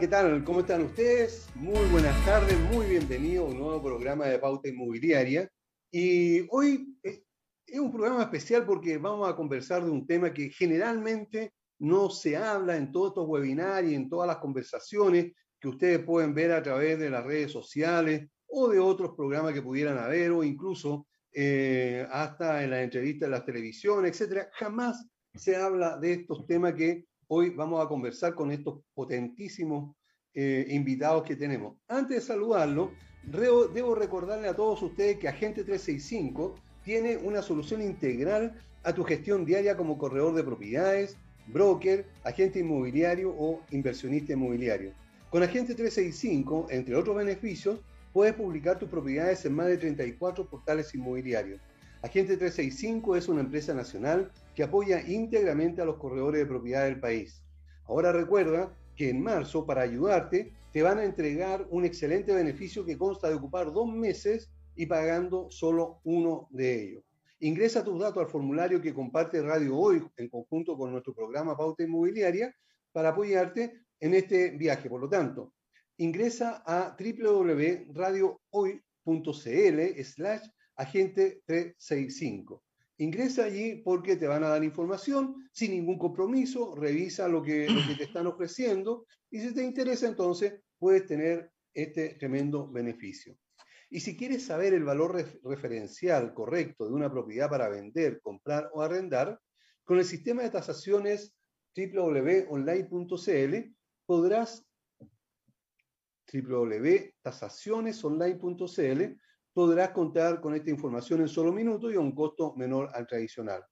¿Qué tal? ¿Cómo están ustedes? Muy buenas tardes, muy bienvenido a un nuevo programa de Pauta Inmobiliaria. Y hoy es un programa especial porque vamos a conversar de un tema que generalmente no se habla en todos estos webinars y en todas las conversaciones que ustedes pueden ver a través de las redes sociales o de otros programas que pudieran haber o incluso eh, hasta en las entrevistas de las televisiones, etcétera. Jamás se habla de estos temas que hoy vamos a conversar con estos potentísimos eh, invitados que tenemos. Antes de saludarlo, debo recordarle a todos ustedes que Agente 365 tiene una solución integral a tu gestión diaria como corredor de propiedades, broker, agente inmobiliario o inversionista inmobiliario. Con Agente 365, entre otros beneficios, puedes publicar tus propiedades en más de 34 portales inmobiliarios. Agente 365 es una empresa nacional que apoya íntegramente a los corredores de propiedad del país. Ahora recuerda que en marzo, para ayudarte, te van a entregar un excelente beneficio que consta de ocupar dos meses y pagando solo uno de ellos. Ingresa tus datos al formulario que comparte Radio Hoy en conjunto con nuestro programa Pauta Inmobiliaria para apoyarte en este viaje. Por lo tanto, ingresa a www.radiohoy.cl slash agente 365. Ingresa allí porque te van a dar información sin ningún compromiso, revisa lo que, te están ofreciendo y si te interesa entonces puedes tener este tremendo beneficio. Y si quieres saber el valor referencial correcto de una propiedad para vender, comprar o arrendar, con el sistema de tasaciones www.online.cl podrás www.tasacionesonline.cl podrás contar con esta información en solo minutos y a un costo menor al tradicional.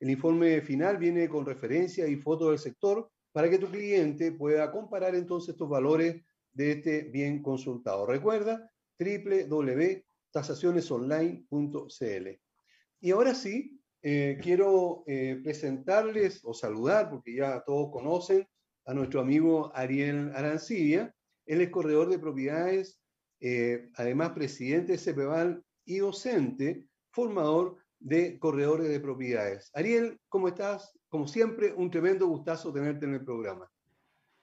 El informe final viene con referencia y fotos del sector para que tu cliente pueda comparar entonces estos valores de este bien consultado. Recuerda www.tasacionesonline.cl. Y ahora sí, eh, quiero eh, presentarles o saludar, porque ya todos conocen a nuestro amigo Ariel Arancibia. Él es corredor de propiedades eh, además presidente de CEPEVAL y docente, formador de corredores de propiedades. Ariel, ¿cómo estás? Como siempre, un tremendo gustazo tenerte en el programa.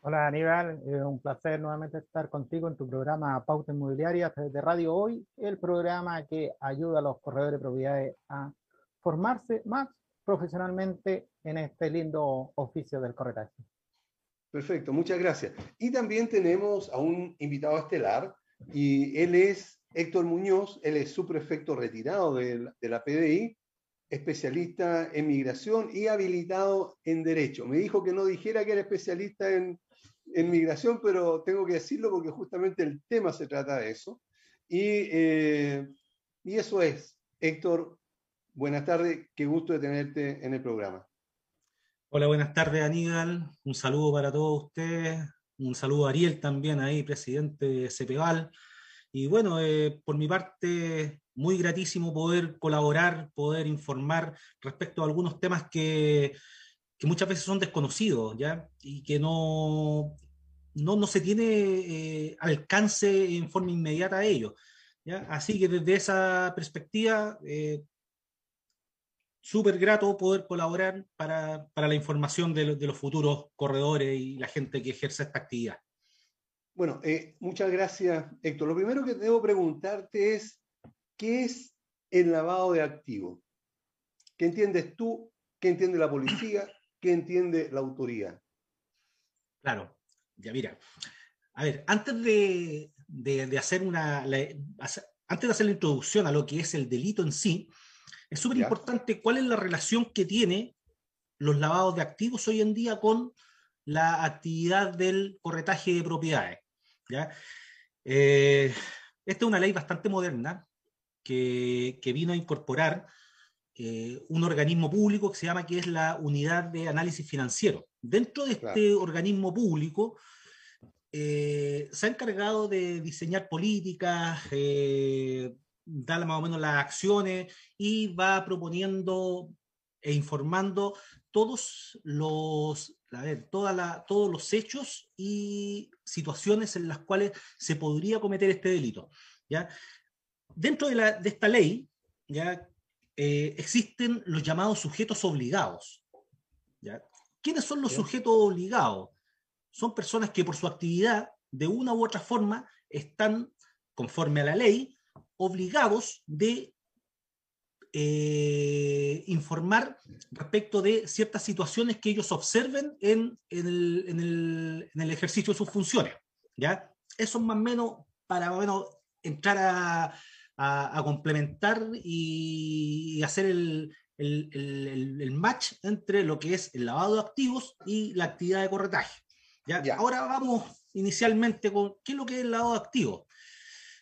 Hola Aníbal, es un placer nuevamente estar contigo en tu programa Pauta Inmobiliaria de Radio Hoy, el programa que ayuda a los corredores de propiedades a formarse más profesionalmente en este lindo oficio del corretaje. Perfecto, muchas gracias. Y también tenemos a un invitado estelar, y él es Héctor Muñoz, él es subprefecto retirado de, la PDI, especialista en migración y habilitado en derecho. Me dijo que no dijera que era especialista en, migración, pero tengo que decirlo porque justamente el tema se trata de eso. Y, eh, y eso es. Héctor, buenas tardes, qué gusto de tenerte en el programa. Hola, buenas tardes Aníbal, un saludo para todos ustedes, un saludo a Ariel también ahí, presidente de CEPEVAL. Y bueno, eh, por mi parte, muy gratísimo poder colaborar, poder informar respecto a algunos temas que, que muchas veces son desconocidos, ¿ya? Y que no, no, no se tiene eh, alcance en forma inmediata a ellos. ¿ya? Así que desde esa perspectiva, eh, súper grato poder colaborar para, la información de, los futuros corredores y la gente que ejerce esta actividad. Bueno, eh, muchas gracias, Héctor. Lo primero que debo preguntarte es, ¿qué es el lavado de activos? ¿Qué entiendes tú? ¿Qué entiende la policía? ¿Qué entiende la autoridad? Claro, ya mira. A ver, antes de, hacer una, antes de hacer la introducción a lo que es el delito en sí, es súper importante cuál es la relación que tiene los lavados de activos hoy en día con la actividad del corretaje de propiedades. Eh, esta es una ley bastante moderna que, vino a incorporar eh, un organismo público que se llama que es la Unidad de Análisis Financiero. Dentro de este organismo público se ha encargado de diseñar políticas, dar más o menos las acciones y va proponiendo e informando todos los, todos los hechos y situaciones en las cuales se podría cometer este delito. ¿ya? Dentro de, la, de esta ley ¿ya? Eh, existen los llamados sujetos obligados. ¿ya? ¿Quiénes son los sujetos obligados? Son personas que por su actividad, de una u otra forma, están, conforme a la ley, obligados de eh, informar respecto de ciertas situaciones que ellos observen en, el, ejercicio de sus funciones. ¿ya? Eso es más o menos para entrar a, complementar y, hacer el, match entre lo que es el lavado de activos y la actividad de corretaje. ¿ya? Ahora vamos inicialmente con qué es lo que es el lavado de activos.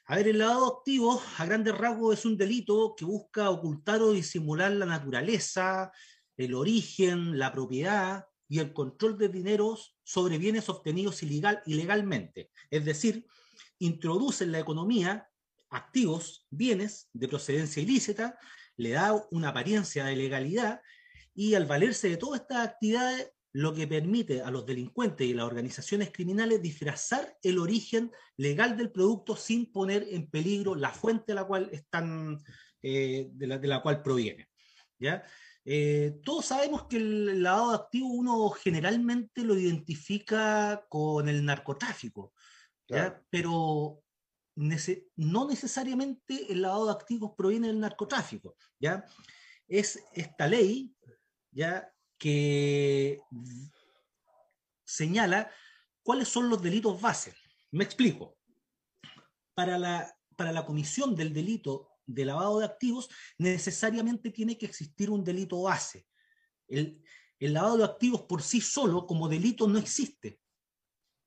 A ver, el lavado activo, a grandes rasgos, es un delito que busca ocultar o disimular la naturaleza, el origen, la propiedad y el control de dineros sobre bienes obtenidos ilegal, ilegalmente. Es decir, introduce en la economía activos, bienes de procedencia ilícita, le da una apariencia de legalidad y al valerse de todas estas actividades lo que permite a los delincuentes y las organizaciones criminales disfrazar el origen legal del producto sin poner en peligro la fuente de la cual están, eh, de, la, cual proviene. ¿ya? Eh, todos sabemos que el lavado de activos uno generalmente lo identifica con el narcotráfico, pero no necesariamente el lavado de activos proviene del narcotráfico. ¿ya? Es esta ley ¿ya? Que señala cuáles son los delitos base. Me explico. Para la, para la comisión del delito de lavado de activos, necesariamente tiene que existir un delito base. El, lavado de activos por sí solo como delito no existe.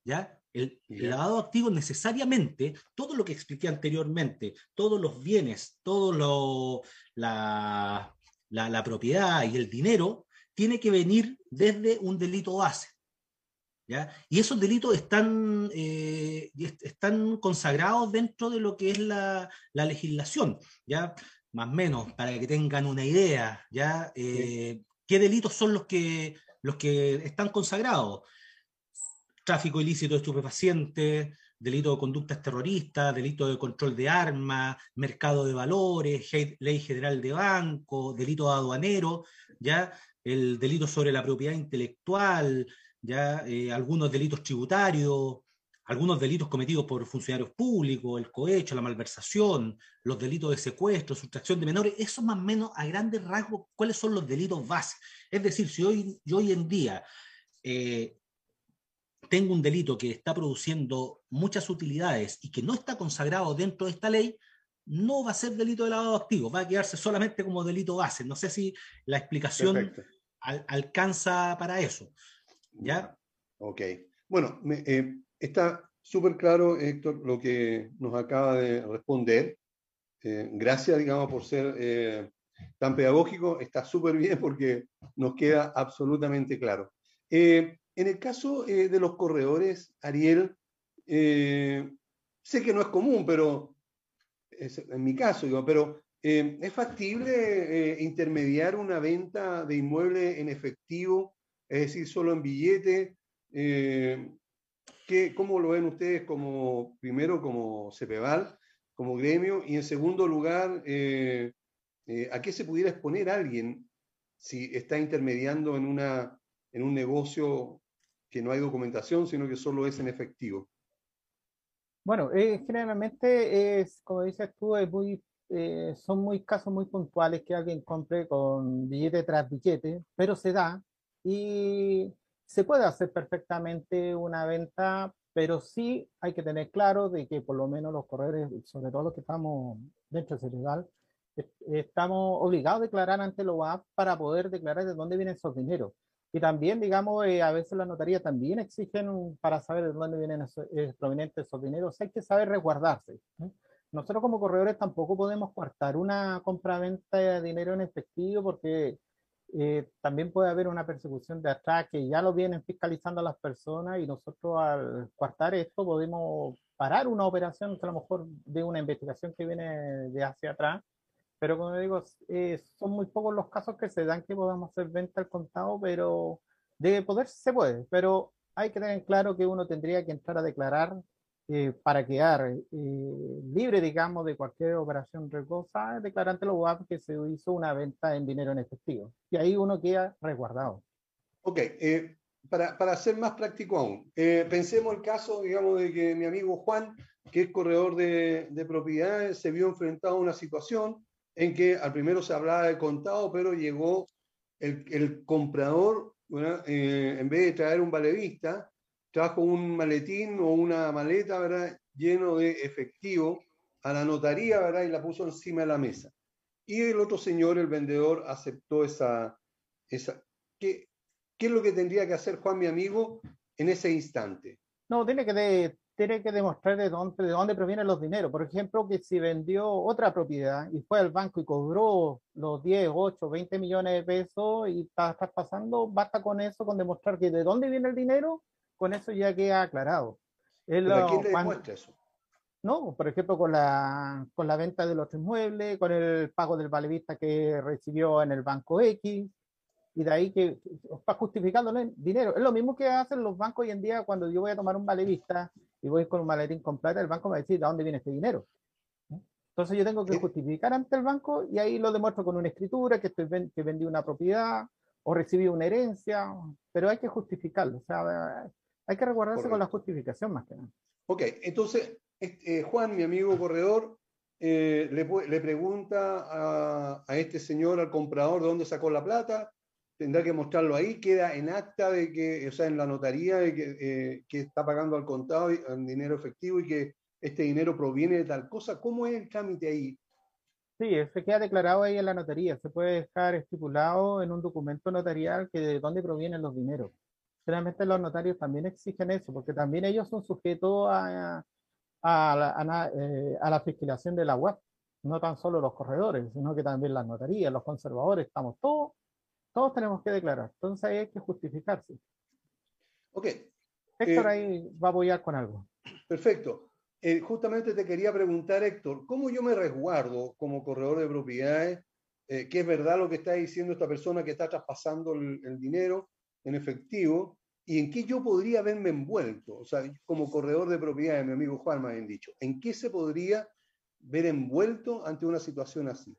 ¿Ya? El, lavado de activos necesariamente, todo lo que expliqué anteriormente, todos los bienes, todo lo, la, la propiedad y el dinero, tiene que venir desde un delito base. ¿ya? Y esos delitos están, eh, están consagrados dentro de lo que es la, legislación, ¿ya? más o menos, para que tengan una idea, ¿ya? Eh, ¿Qué delitos son los que, los que están consagrados? Tráfico ilícito de estupefacientes, delito de conductas terroristas, delito de control de armas, mercado de valores, ley general de banco, delito aduanero, ¿ya? El delito sobre la propiedad intelectual, ya eh, algunos delitos tributarios, algunos delitos cometidos por funcionarios públicos, el cohecho, la malversación, los delitos de secuestro, sustracción de menores, eso más o menos a grandes rasgos, cuáles son los delitos base. Es decir, si hoy, yo hoy en día eh, tengo un delito que está produciendo muchas utilidades y que no está consagrado dentro de esta ley, no va a ser delito de lavado activo, va a quedarse solamente como delito base. No sé si la explicación alcanza para eso. ¿Ya? Ok. Bueno, eh, está súper claro, Héctor, lo que nos acaba de responder. Eh, gracias, digamos, por ser eh, tan pedagógico. Está súper bien porque nos queda absolutamente claro. en el caso de los corredores, Ariel, sé que no es común, pero en mi caso, digo, pero eh, ¿Es factible eh, intermediar una venta de inmueble en efectivo, es decir, solo en billete? Eh, ¿qué, ¿Cómo lo ven ustedes como, primero, como CEPEVAL, como gremio? Y en segundo lugar, ¿a qué se pudiera exponer alguien si está intermediando en, una, en un negocio que no hay documentación, sino que solo es en efectivo? Bueno, generalmente es, como dices tú, es muy eh, son muy casos muy puntuales que alguien compre con billete tras billete, pero se da y se puede hacer perfectamente una venta, pero sí hay que tener claro de que por lo menos los corredores, sobre todo los que estamos dentro del legal, estamos obligados a declarar ante el OAF para poder declarar de dónde vienen esos dineros. Y también, digamos, eh, a veces la notaría también exigen para saber de dónde vienen esos, eh, provenientes esos dineros, hay que saber resguardarse nosotros como corredores tampoco podemos cortar una compra-venta de dinero en efectivo porque eh, también puede haber una persecución de atrás que ya lo vienen fiscalizando las personas y nosotros al cuartar esto podemos parar una operación que a lo mejor de una investigación que viene de hacia atrás, pero como digo, eh, son muy pocos los casos que se dan que podamos hacer venta al contado, pero de poder se puede, pero hay que tener claro que uno tendría que entrar a declarar eh, para quedar eh, libre, digamos, de cualquier operación riesgosa, declarante lo UAP que se hizo una venta en dinero en efectivo. Y ahí uno queda resguardado. Ok, eh, para, para, ser más práctico aún, pensemos el caso, digamos, de que mi amigo Juan, que es corredor de, de propiedades, se vio enfrentado a una situación en que al primero se hablaba de contado, pero llegó el, el comprador, en vez de traer un valevista, trajo un maletín o una maleta, ¿verdad? Lleno de efectivo a la notaría, ¿verdad? Y la puso encima de la mesa. Y el otro señor, el vendedor, aceptó esa... esa ¿Qué, qué es lo que tendría que hacer Juan, mi amigo, en ese instante? No, tiene que, tiene que demostrar de dónde, de dónde provienen los dineros. Por ejemplo, que si vendió otra propiedad y fue al banco y cobró los 10, 8, 20 millones de pesos y está traspasando, basta con eso, con demostrar que de dónde viene el dinero con eso ya queda aclarado. ¿A quién le demuestra eso? No, por ejemplo, con la, con la venta de los inmuebles, con el pago del valevista que recibió en el banco X, y de ahí que va justificándole dinero. Es lo mismo que hacen los bancos hoy en día cuando yo voy a tomar un valevista y voy con un maletín con plata, el banco me va a decir de dónde viene este dinero. Entonces yo tengo que justificar ante el banco y ahí lo demuestro con una escritura que, estoy, que vendí una propiedad o recibí una herencia, pero hay que justificarlo. O sea, hay que recordarse con la justificación más que nada. Ok, entonces, este, Juan, mi amigo corredor, eh, le, le, pregunta a, a, este señor, al comprador, de dónde sacó la plata, tendrá que mostrarlo ahí, queda en acta de que, o sea, en la notaría de que, eh, que está pagando al contado en dinero efectivo y que este dinero proviene de tal cosa. ¿Cómo es el trámite ahí? Sí, se queda declarado ahí en la notaría. Se puede dejar estipulado en un documento notarial que de dónde provienen los dineros generalmente los notarios también exigen eso, porque también ellos son sujetos a, a, la, eh, a, la, fiscalización de la web, no tan solo los corredores, sino que también las notarías, los conservadores, estamos todos, todos tenemos que declarar, entonces ahí hay que justificarse. Ok. Héctor eh, ahí va a apoyar con algo. Perfecto. Eh, justamente te quería preguntar, Héctor, ¿cómo yo me resguardo como corredor de propiedades? Eh, ¿Qué es verdad lo que está diciendo esta persona que está traspasando el, el dinero? En efectivo y en qué yo podría verme envuelto, o sea, como corredor de propiedades, mi amigo Juan me habían dicho, ¿en qué se podría ver envuelto ante una situación así?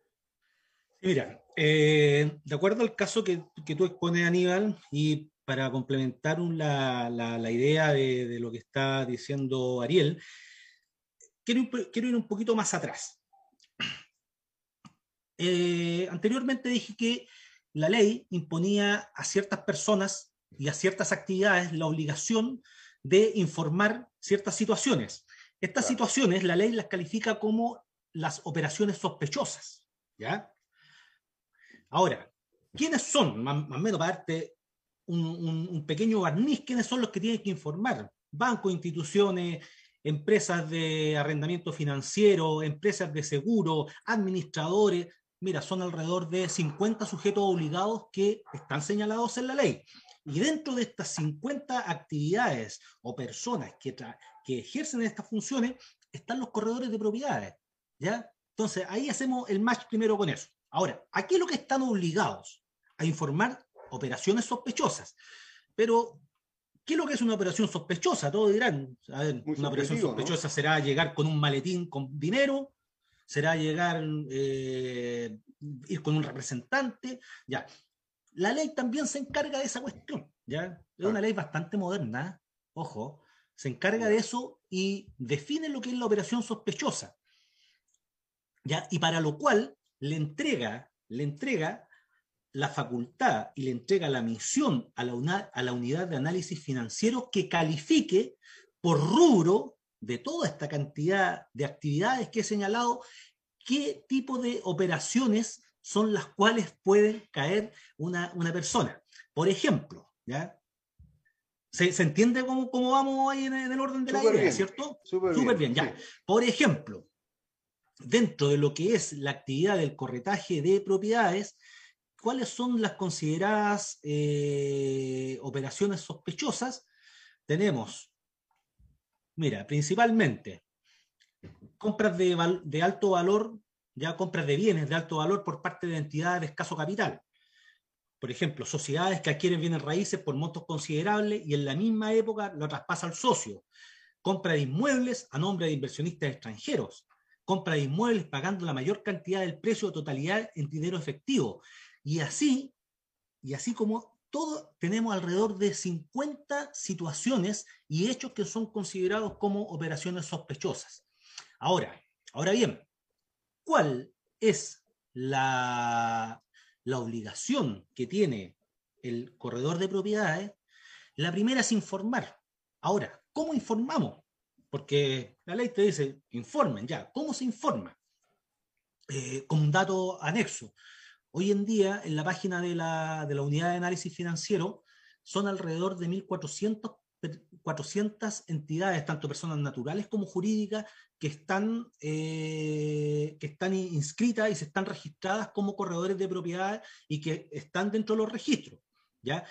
Mira, eh, de acuerdo al caso que, que, tú expones, Aníbal, y para complementar la, la, la, idea de, de, lo que está diciendo Ariel, quiero, quiero ir un poquito más atrás. Eh, anteriormente dije que la ley imponía a ciertas personas y a ciertas actividades la obligación de informar ciertas situaciones. Estas situaciones, la ley las califica como las operaciones sospechosas. ¿ya? Ahora, ¿quiénes son? Más, o menos para darte un, un, un, pequeño barniz, ¿quiénes son los que tienen que informar? Bancos, instituciones, empresas de arrendamiento financiero, empresas de seguro, administradores, mira, son alrededor de 50 sujetos obligados que están señalados en la ley. Y dentro de estas 50 actividades o personas que, que ejercen estas funciones están los corredores de propiedades. ¿ya? Entonces, ahí hacemos el match primero con eso. Ahora, aquí es lo que están obligados a informar operaciones sospechosas. Pero, ¿qué es lo que es una operación sospechosa? Todos dirán, a ver, una operación sospechosa ¿no? será llegar con un maletín con dinero, será llegar, eh, ir con un representante, ya. La ley también se encarga de esa cuestión, ya. Es una ley bastante moderna, ojo, se encarga de eso y define lo que es la operación sospechosa, ya. Y para lo cual le entrega, le entrega la facultad y le entrega la misión a la, una, a la unidad de análisis financiero que califique por rubro de toda esta cantidad de actividades que he señalado, qué tipo de operaciones son las cuales puede caer una, una persona. Por ejemplo, ¿ya? ¿Se, ¿Se, entiende cómo, cómo, vamos ahí en, el orden de la idea, ¿cierto? Súper bien, bien, ya. Sí. Por ejemplo, dentro de lo que es la actividad del corretaje de propiedades, cuáles son las consideradas eh, operaciones sospechosas. Tenemos, mira, principalmente compras de, alto valor, ya compras de bienes de alto valor por parte de entidades de escaso capital. Por ejemplo, sociedades que adquieren bienes raíces por montos considerables y en la misma época lo traspasa al socio. Compra de inmuebles a nombre de inversionistas extranjeros. Compra de inmuebles pagando la mayor cantidad del precio de totalidad en dinero efectivo. Y así, y así como todo, tenemos alrededor de 50 situaciones y hechos que son considerados como operaciones sospechosas. Ahora, ahora bien, ¿cuál es la, la obligación que tiene el corredor de propiedades? La primera es informar. Ahora, ¿cómo informamos? Porque la ley te dice, informen ya. ¿Cómo se informa? Eh, con un dato anexo. Hoy en día, en la página de la, de la unidad de análisis financiero, son alrededor de 1.400 400 entidades, tanto personas naturales como jurídicas, que están, eh, que están inscritas y se están registradas como corredores de propiedades y que están dentro de los registros. ¿ya?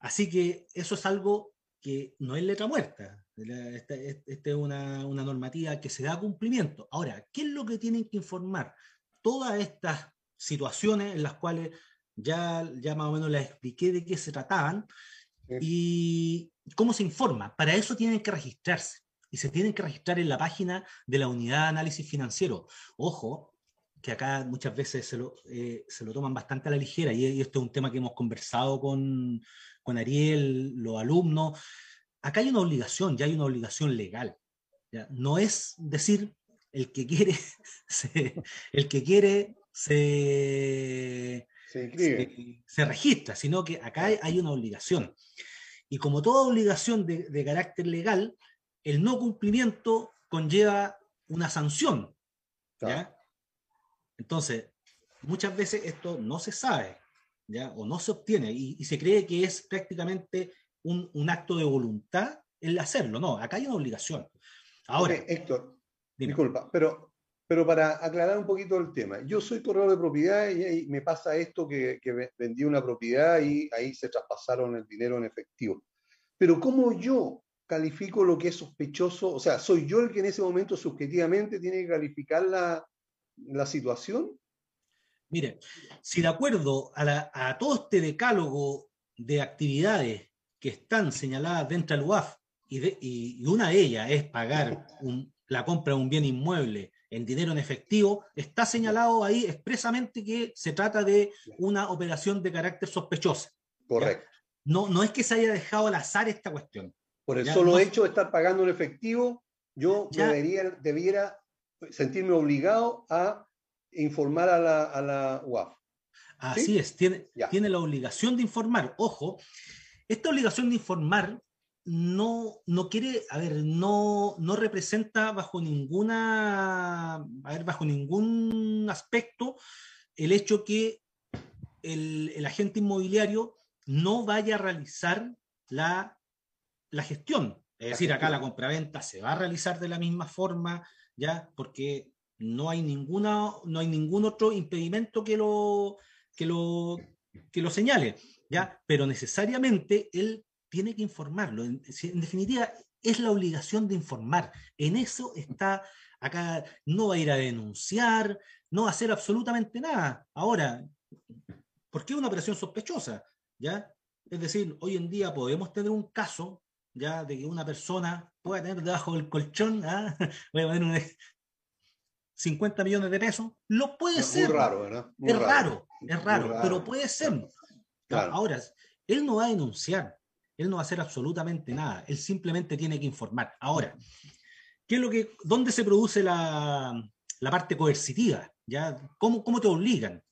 Así que eso es algo que no es letra muerta. Esta, esta es una, una, normativa que se da cumplimiento. Ahora, ¿qué es lo que tienen que informar? Todas estas situaciones en las cuales ya, ya más o menos les expliqué de qué se trataban y cómo se informa. Para eso tienen que registrarse y se tienen que registrar en la página de la unidad de análisis financiero. Ojo, que acá muchas veces se lo, eh, se lo toman bastante a la ligera y, esto es un tema que hemos conversado con, con Ariel, los alumnos. Acá hay una obligación, ya hay una obligación legal. ¿ya? No es decir, el que quiere, el que quiere se, se, registra, sino que acá hay, una obligación. Y como toda obligación de, carácter legal, el no cumplimiento conlleva una sanción. Entonces, muchas veces esto no se sabe ¿ya? o no se obtiene y, se cree que es prácticamente un, un, acto de voluntad el hacerlo. No, acá hay una obligación. Ahora, Héctor, disculpa, pero pero para aclarar un poquito el tema, yo soy corredor de propiedad y, me pasa esto que, vendí una propiedad y ahí se traspasaron el dinero en efectivo. Pero ¿cómo yo califico lo que es sospechoso? O sea, ¿soy yo el que en ese momento subjetivamente tiene que calificar la, la situación? Mire, si de acuerdo a, a, todo este decálogo de actividades que están señaladas dentro del UAF y, de, y una de ellas es pagar un, la compra de un bien inmueble en dinero en efectivo, está señalado ahí expresamente que se trata de una operación de carácter sospechosa. Correcto. No, no es que se haya dejado al azar esta cuestión. Por el solo hecho de estar pagando en efectivo, yo debería, debiera sentirme obligado a informar a la, a la UAF. Así es, tiene, tiene la obligación de informar. Ojo, esta obligación de informar no, no quiere, a ver, no, no representa bajo ninguna, a ver, bajo ningún aspecto el hecho que el, el agente inmobiliario no vaya a realizar la, la gestión. Es decir, acá la compraventa se va a realizar de la misma forma, ya, porque no hay ninguna, no hay ningún otro impedimento que lo, que lo, que lo señale, ya, pero necesariamente él tiene que informarlo. En, definitiva, es la obligación de informar. En eso está acá, no va a ir a denunciar, no va a hacer absolutamente nada. Ahora, ¿por qué una operación sospechosa? ¿Ya? Es decir, hoy en día podemos tener un caso ya de que una persona pueda tener debajo del colchón, ¿ah? voy a poner 50 millones de pesos, lo puede ser. Muy raro, ¿verdad? es raro, es raro, pero puede ser. Ahora, él no va a denunciar, él no va a hacer absolutamente nada, él simplemente tiene que informar. Ahora, ¿qué lo que, ¿dónde se produce la, parte coercitiva? ¿Ya? ¿Cómo, ¿Cómo, te obligan?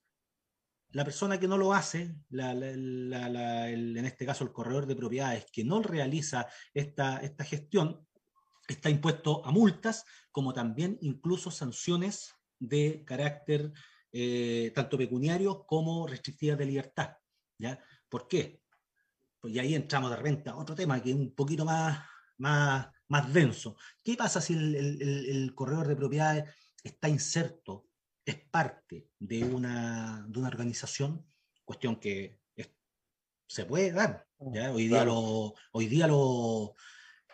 La persona que no lo hace, en este caso el corredor de propiedades, que no realiza esta, esta gestión, está impuesto a multas, como también incluso sanciones de carácter eh, tanto pecuniario como restrictivas de libertad. ¿ya? ¿Por qué? Pues y ahí entramos de repente a otro tema que es un poquito más, más, más denso. ¿Qué pasa si el, el, el corredor de propiedades está inserto, es parte de una, de una organización, cuestión que se puede dar. Mm, hoy día, lo, hoy día lo,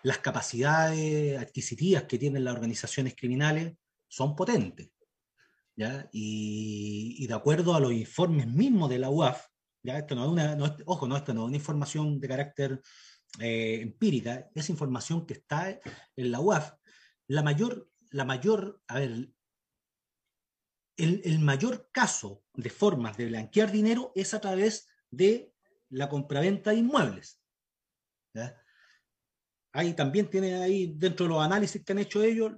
las capacidades adquisitivas que tienen las organizaciones criminales son potentes. ¿ya? Y, de acuerdo a los informes mismos de la UAF, ¿ya? Esto no es una, ojo, no, esto no es una información de carácter eh, empírica, es información que está en la UAF. La mayor, la mayor, a ver, el, el mayor caso de formas de blanquear dinero es a través de la compraventa de inmuebles. Ahí también tiene ahí dentro de los análisis que han hecho ellos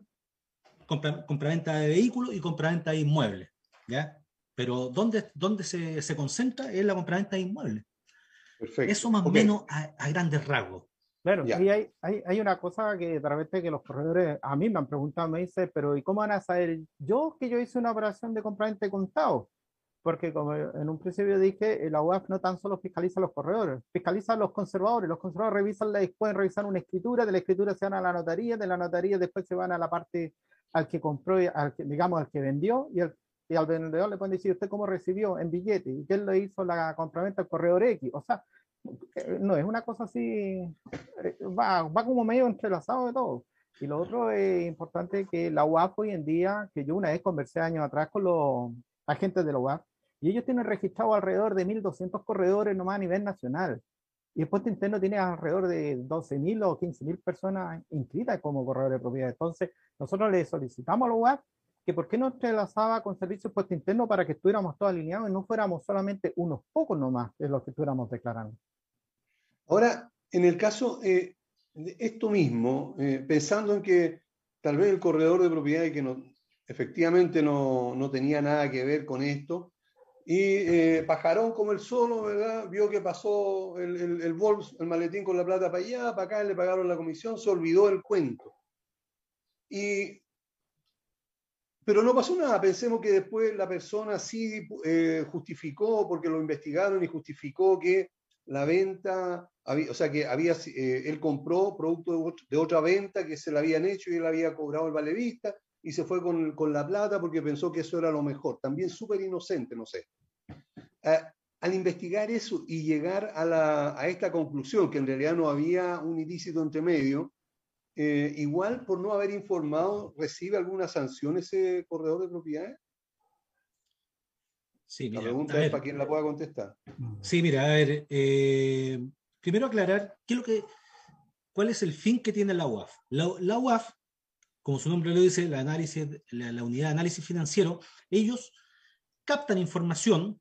compra, compraventa de vehículos y compraventa de inmuebles. ¿ya? Pero ¿dónde, dónde se, se concentra? Es la compraventa de inmuebles. Perfecto. Eso más o menos a, grandes rasgos. Claro, y hay, hay, hay, una cosa que de repente que los corredores a mí me han preguntado, me dice, pero ¿y cómo van a saber yo que yo hice una operación de compraventa de contado? Porque como en un principio dije, la UAF no tan solo fiscaliza a los corredores, fiscaliza a los conservadores. Los conservadores revisan la, pueden revisar una escritura, de la escritura se van a la notaría, de la notaría después se van a la parte al que compró, al que, digamos, al que vendió, y, y al vendedor le pueden decir usted cómo recibió en billete, y quién le hizo la compraventa al corredor X. O sea, eh, no es una cosa así, eh, va, va como medio entrelazado de todo. Y lo otro es importante que la UAF hoy en día, que yo una vez conversé años atrás con los agentes de la UAF, y ellos tienen registrado alrededor de 1.200 corredores nomás a nivel nacional. Y el puesto interno tiene alrededor de 12.000 o 15.000 personas inscritas como corredores de propiedad. Entonces, nosotros le solicitamos a la UAP que por qué no entrelazaba con servicios puesto interno para que estuviéramos todos alineados y no fuéramos solamente unos pocos nomás de los que estuviéramos declarando. Ahora, en el caso eh, de esto mismo, eh, pensando en que tal vez el corredor de propiedad que no, efectivamente no, no tenía nada que ver con esto, y eh, Pajarón, como el solo, ¿verdad? Vio que pasó el, el, el, el maletín con la plata para allá, para acá, le pagaron la comisión, se olvidó el cuento. Y, pero no pasó nada. Pensemos que después la persona sí eh, justificó, porque lo investigaron y justificó que la venta, había, o sea, que había, eh, él compró producto de, otra venta que se le habían hecho y él había cobrado el valevista y se fue con, con, la plata porque pensó que eso era lo mejor. También súper inocente, no sé. al investigar eso y llegar a, la, a, esta conclusión, que en realidad no había un ilícito entre medio, eh, igual por no haber informado, ¿recibe alguna sanción ese corredor de propiedades? Sí, mira, la pregunta es para quien la pueda contestar. Sí, mira, a ver, eh, primero aclarar qué es lo que, cuál es el fin que tiene la UAF. La, la UAF como su nombre lo dice, la, análisis, la, unidad de análisis financiero, ellos captan información,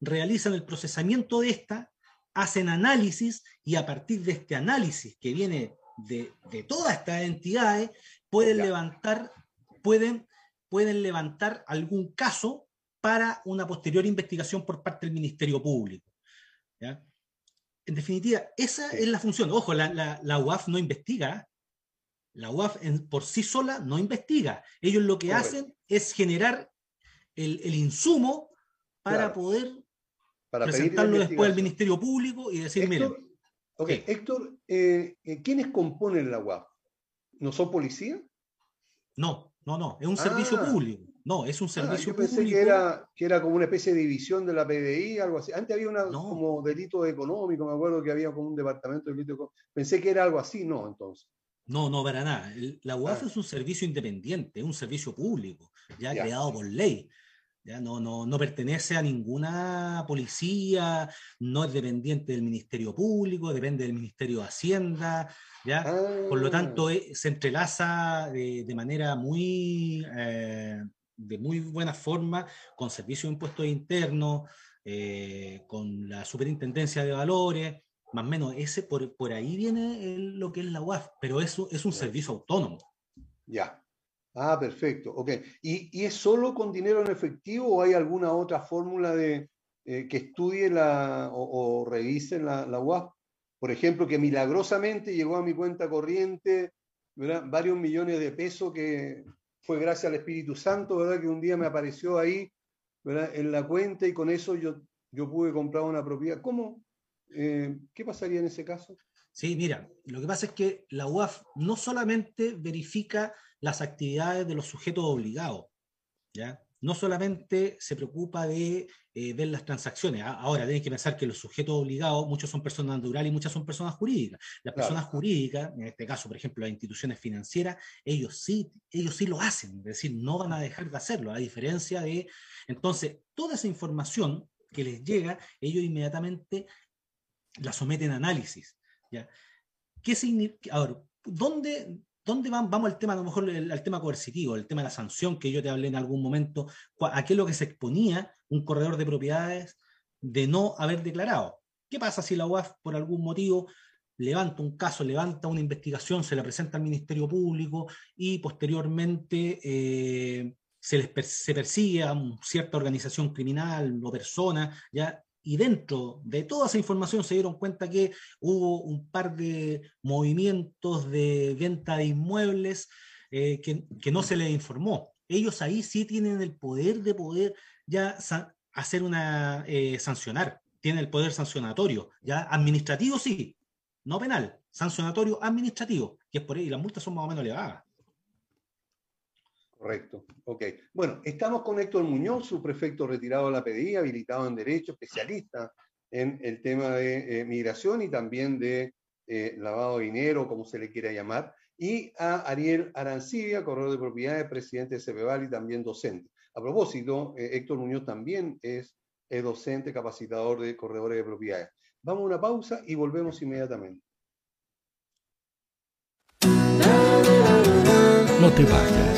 realizan el procesamiento de esta, hacen análisis y a partir de este análisis que viene de, de todas estas entidades, pueden levantar, pueden, pueden levantar algún caso para una posterior investigación por parte del Ministerio Público. En definitiva, esa es la función. Ojo, la, la, la UAF no investiga, la UAF por sí sola no investiga. Ellos lo que hacen es generar el, insumo para poder presentarlo después al Ministerio Público y decir, miren. Ok, Héctor, eh, eh, ¿quiénes componen la UAF? ¿No son policías? No, no, no, es un servicio ah. público. No, es un ah, servicio yo pensé público. Que era, que era como una especie de división de la PDI, algo así. Antes había una, como delito económico, me acuerdo que había como un departamento de delito Pensé que era algo así, no, entonces. No, no, para nada. La UAF es un servicio independiente, es un servicio público, ya, creado por ley. Ya no, no, no pertenece a ninguna policía, no es dependiente del Ministerio Público, depende del Ministerio de Hacienda, ¿ya? Por lo tanto, ah. eh, se entrelaza de, de manera muy, eh, de muy buena forma con Servicio de Impuestos Internos, eh, con la Superintendencia de Valores, más o menos, ese por, por ahí viene lo que es la UAF, pero eso es un servicio autónomo. Ya. Ah, perfecto. Ok. ¿Y, ¿Y, es solo con dinero en efectivo o hay alguna otra fórmula de eh, que estudie la, o, revise la, la? Por ejemplo, que milagrosamente llegó a mi cuenta corriente ¿verdad? varios millones de pesos que fue gracias al Espíritu Santo, ¿verdad? Que un día me apareció ahí ¿verdad? en la cuenta y con eso yo, yo pude comprar una propiedad. ¿Cómo, eh, ¿Qué pasaría en ese caso? Sí, mira, lo que pasa es que la UAF no solamente verifica las actividades de los sujetos obligados. ¿ya? No solamente se preocupa de eh, ver las transacciones. Ahora, tienen que pensar que los sujetos obligados, muchos son personas naturales y muchas son personas jurídicas. Las personas jurídicas, en este caso, por ejemplo, las instituciones financieras, ellos sí, ellos sí lo hacen, es decir, no van a dejar de hacerlo, a diferencia de... Entonces, toda esa información que les llega, ellos inmediatamente la someten a análisis. ¿ya? ¿Qué significa? Ahora, ¿dónde, ¿dónde vamos al tema, a lo mejor al tema coercitivo, el tema de la sanción que yo te hablé en algún momento? ¿A qué es lo que se exponía un corredor de propiedades de no haber declarado? ¿Qué pasa si la UAF por algún motivo levanta un caso, levanta una investigación, se la presenta al Ministerio Público y posteriormente eh, se, les se persigue a cierta organización criminal o persona, ¿ya? Y dentro de toda esa información se dieron cuenta que hubo un par de movimientos de venta de inmuebles eh, que, que, no se les informó. Ellos ahí sí tienen el poder de poder ya hacer una, eh, sancionar, tienen el poder sancionatorio, ya administrativo sí, no penal, sancionatorio administrativo, que es por ahí, y las multas son más o menos elevadas. Correcto, ok. Bueno, estamos con Héctor Muñoz, su prefecto retirado de la PDI, habilitado en Derecho, especialista en el tema de eh, migración y también de eh, lavado de dinero, como se le quiera llamar, y a Ariel Arancibia, corredor de propiedades, presidente de CEPEVAL y también docente. A propósito, eh, Héctor Muñoz también es, es docente, capacitador de corredores de propiedades. Vamos a una pausa y volvemos inmediatamente. No te vayas.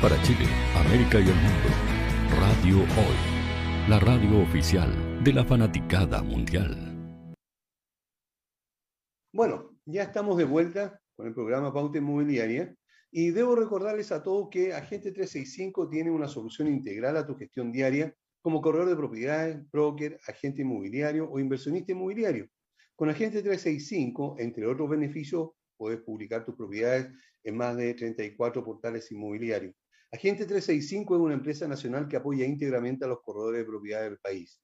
para Chile, América y el mundo. Radio Hoy, la radio oficial de la fanaticada mundial. Bueno, ya estamos de vuelta con el programa Pauta Inmobiliaria y debo recordarles a todos que Agente 365 tiene una solución integral a tu gestión diaria como corredor de propiedades, broker, agente inmobiliario o inversionista inmobiliario. Con Agente 365, entre otros beneficios, puedes publicar tus propiedades en más de 34 portales inmobiliarios. Agente 365 es una empresa nacional que apoya íntegramente a los corredores de propiedad del país.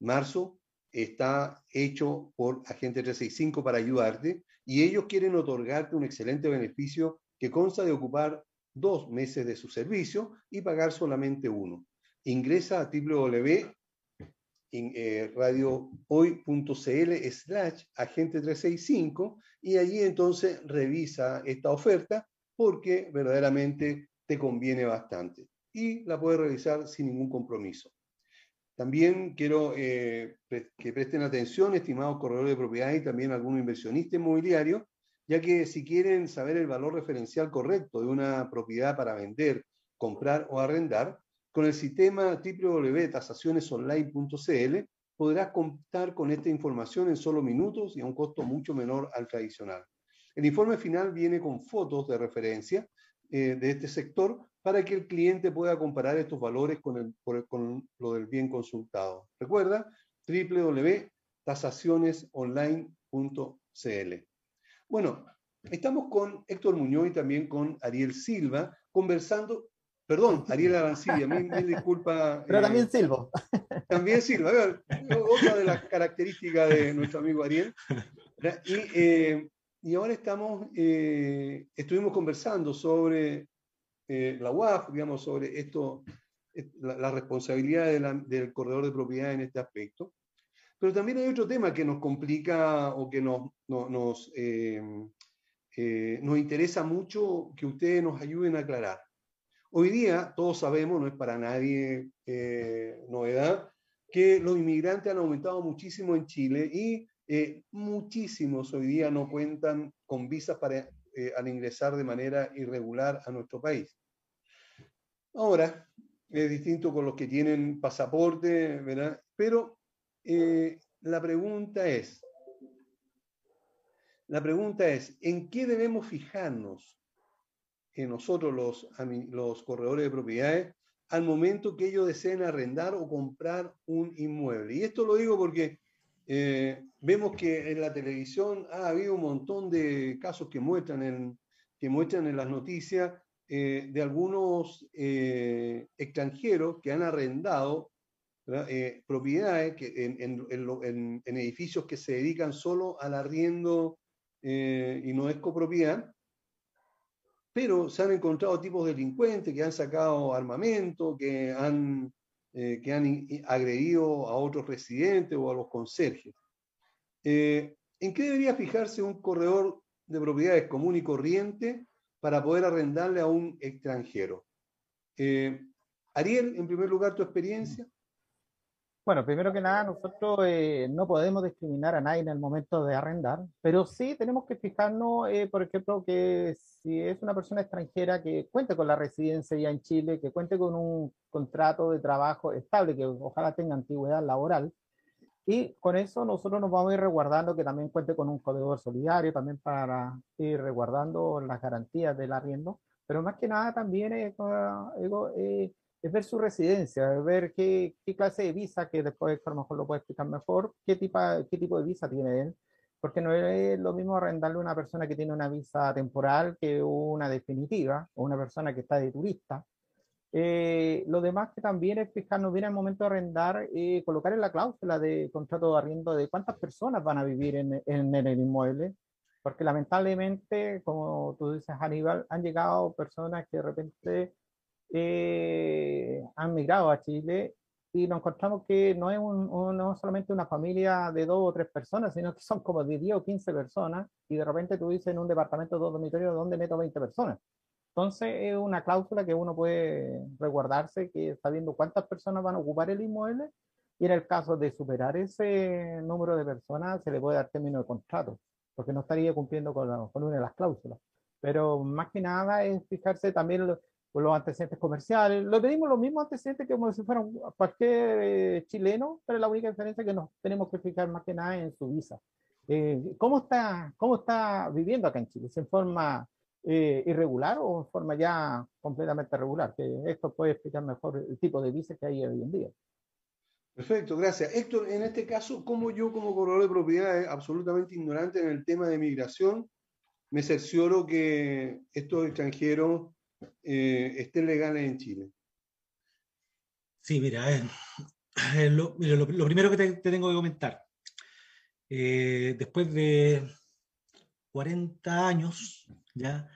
Marzo está hecho por Agente 365 para ayudarte y ellos quieren otorgarte un excelente beneficio que consta de ocupar dos meses de su servicio y pagar solamente uno. Ingresa a www.radiohoy.cl slash agente 365 y allí entonces revisa esta oferta porque verdaderamente te conviene bastante y la puedes realizar sin ningún compromiso. También quiero eh, que presten atención, estimados corredores de propiedad y también algunos inversionistas inmobiliarios, ya que si quieren saber el valor referencial correcto de una propiedad para vender, comprar o arrendar, con el sistema www.tasacionesonline.cl podrás contar con esta información en solo minutos y a un costo mucho menor al tradicional. El informe final viene con fotos de referencia eh, de este sector para que el cliente pueda comparar estos valores con, el, con lo del bien consultado. Recuerda www.tasacionesonline.cl. Bueno, estamos con Héctor Muñoz y también con Ariel Silva conversando. Perdón, Ariel Arancilla, me, me disculpa. Pero también eh, Silva. También Silva, otra de las características de nuestro amigo Ariel. Y eh, y ahora estamos, eh, estuvimos conversando sobre eh, la UAF, digamos, sobre esto, la, responsabilidad del corredor de propiedad en este aspecto. Pero también hay otro tema que nos complica o que nos, nos, eh, nos interesa mucho que ustedes nos ayuden a aclarar. Hoy día, todos sabemos, no es para nadie novedad, que los inmigrantes han aumentado muchísimo en Chile y eh, muchísimos hoy día no cuentan con visas para eh, al ingresar de manera irregular a nuestro país. Ahora, es distinto con los que tienen pasaporte, ¿verdad? Pero eh, la pregunta es, la pregunta es, ¿en qué debemos fijarnos en nosotros los, los corredores de propiedades al momento que ellos deseen arrendar o comprar un inmueble? Y esto lo digo porque eh, vemos que en la televisión ha habido un montón de casos que muestran en, que muestran en las noticias eh, de algunos eh, extranjeros que han arrendado propiedades que en, edificios que se dedican solo al arriendo y no es copropiedad, pero se han encontrado tipos delincuentes que han sacado armamento, que han eh, que han agredido a otros residentes o a los conserjes. Eh, ¿En qué debería fijarse un corredor de propiedades común y corriente para poder arrendarle a un extranjero? Eh, Ariel, en primer lugar, tu experiencia. Bueno, primero que nada, nosotros eh, no podemos discriminar a nadie en el momento de arrendar, pero sí tenemos que fijarnos, eh, por ejemplo, que si es una persona extranjera que cuente con la residencia ya en Chile, que cuente con un contrato de trabajo estable, que ojalá tenga antigüedad laboral, y con eso nosotros nos vamos a ir resguardando que también cuente con un código solidario, también para ir resguardando las garantías del arriendo, pero más que nada también es, eh, es ver su residencia, es ver qué, qué, clase de visa, que después a lo mejor lo puede explicar mejor, qué, tipo, qué tipo de visa tiene él, porque no es lo mismo arrendarle a una persona que tiene una visa temporal que una definitiva, o una persona que está de turista. Eh, lo demás que también es fijarnos bien al momento de arrendar, eh, colocar en la cláusula de contrato de arriendo de cuántas personas van a vivir en, en, en el inmueble, porque lamentablemente, como tú dices, Aníbal, han llegado personas que de repente eh, han migrado a Chile y nos encontramos que no es un, no solamente una familia de dos o tres personas, sino que son como de 10 o 15 personas y de repente tú dices en un departamento de dos dormitorios donde meto 20 personas. Entonces es una cláusula que uno puede resguardarse, que sabiendo cuántas personas van a ocupar el inmueble y en el caso de superar ese número de personas se le puede dar término de contrato, porque no estaría cumpliendo con, con una de las cláusulas. Pero más que nada es fijarse también por los antecedentes comerciales. Lo pedimos los mismos antecedentes que como si fueran cualquier eh, chileno, pero la única diferencia es que nos tenemos que fijar más que nada en su visa. Eh, ¿cómo, está, ¿Cómo está viviendo acá en Chile? ¿Es en forma eh, irregular o en forma ya completamente regular? Que esto puede explicar mejor el tipo de visa que hay hoy en día. Perfecto, gracias. Héctor, en este caso, como yo como corredor de propiedades absolutamente ignorante en el tema de migración, me cercioro que estos extranjeros eh, estén legales en Chile? Sí, mira, lo, primero que te, tengo que comentar, eh, después de 40 años, ya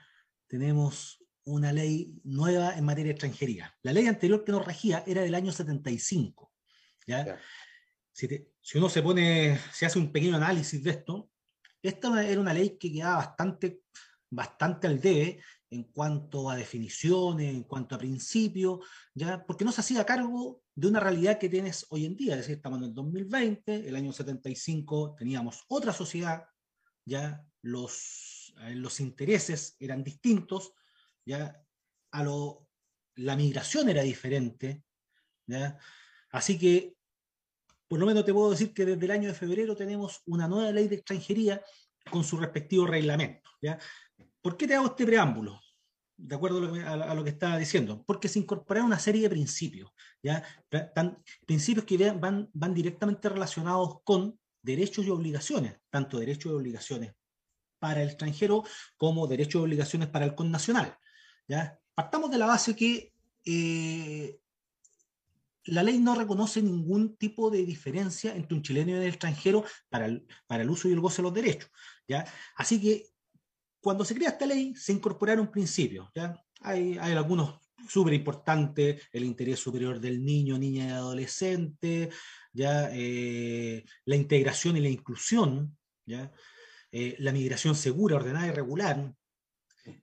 tenemos una ley nueva en materia de extranjería. La ley anterior que nos regía era del año 75. ¿ya? Si, si, uno se pone, se hace un pequeño análisis de esto, esta era una ley que quedaba bastante, bastante al debe en cuanto a definiciones, en cuanto a principios, ¿ya? porque no se hacía cargo de una realidad que tienes hoy en día. Es decir, estamos en el 2020, el año 75 teníamos otra sociedad, ya los, eh, los intereses eran distintos, ya a lo, la migración era diferente. ¿ya? Así que, por lo menos te puedo decir que desde el año de febrero tenemos una nueva ley de extranjería con su respectivo reglamento. ¿ya? ¿Por qué te hago este preámbulo? De acuerdo a lo que, estaba diciendo, porque se incorporaron una serie de principios, ¿ya? principios que van, van directamente relacionados con derechos y obligaciones, tanto derechos y obligaciones para el extranjero como derechos y obligaciones para el connacional. ¿ya? Partamos de la base que eh, la ley no reconoce ningún tipo de diferencia entre un chileno y un extranjero para el, para el uso y el goce de los derechos. ¿ya? Así que cuando se crea esta ley, se incorporaron principios. ¿ya? Hay, hay algunos súper importantes, el interés superior del niño, niña y adolescente, ¿ya? Eh, la integración y la inclusión, ¿ya? Eh, la migración segura, ordenada y regular,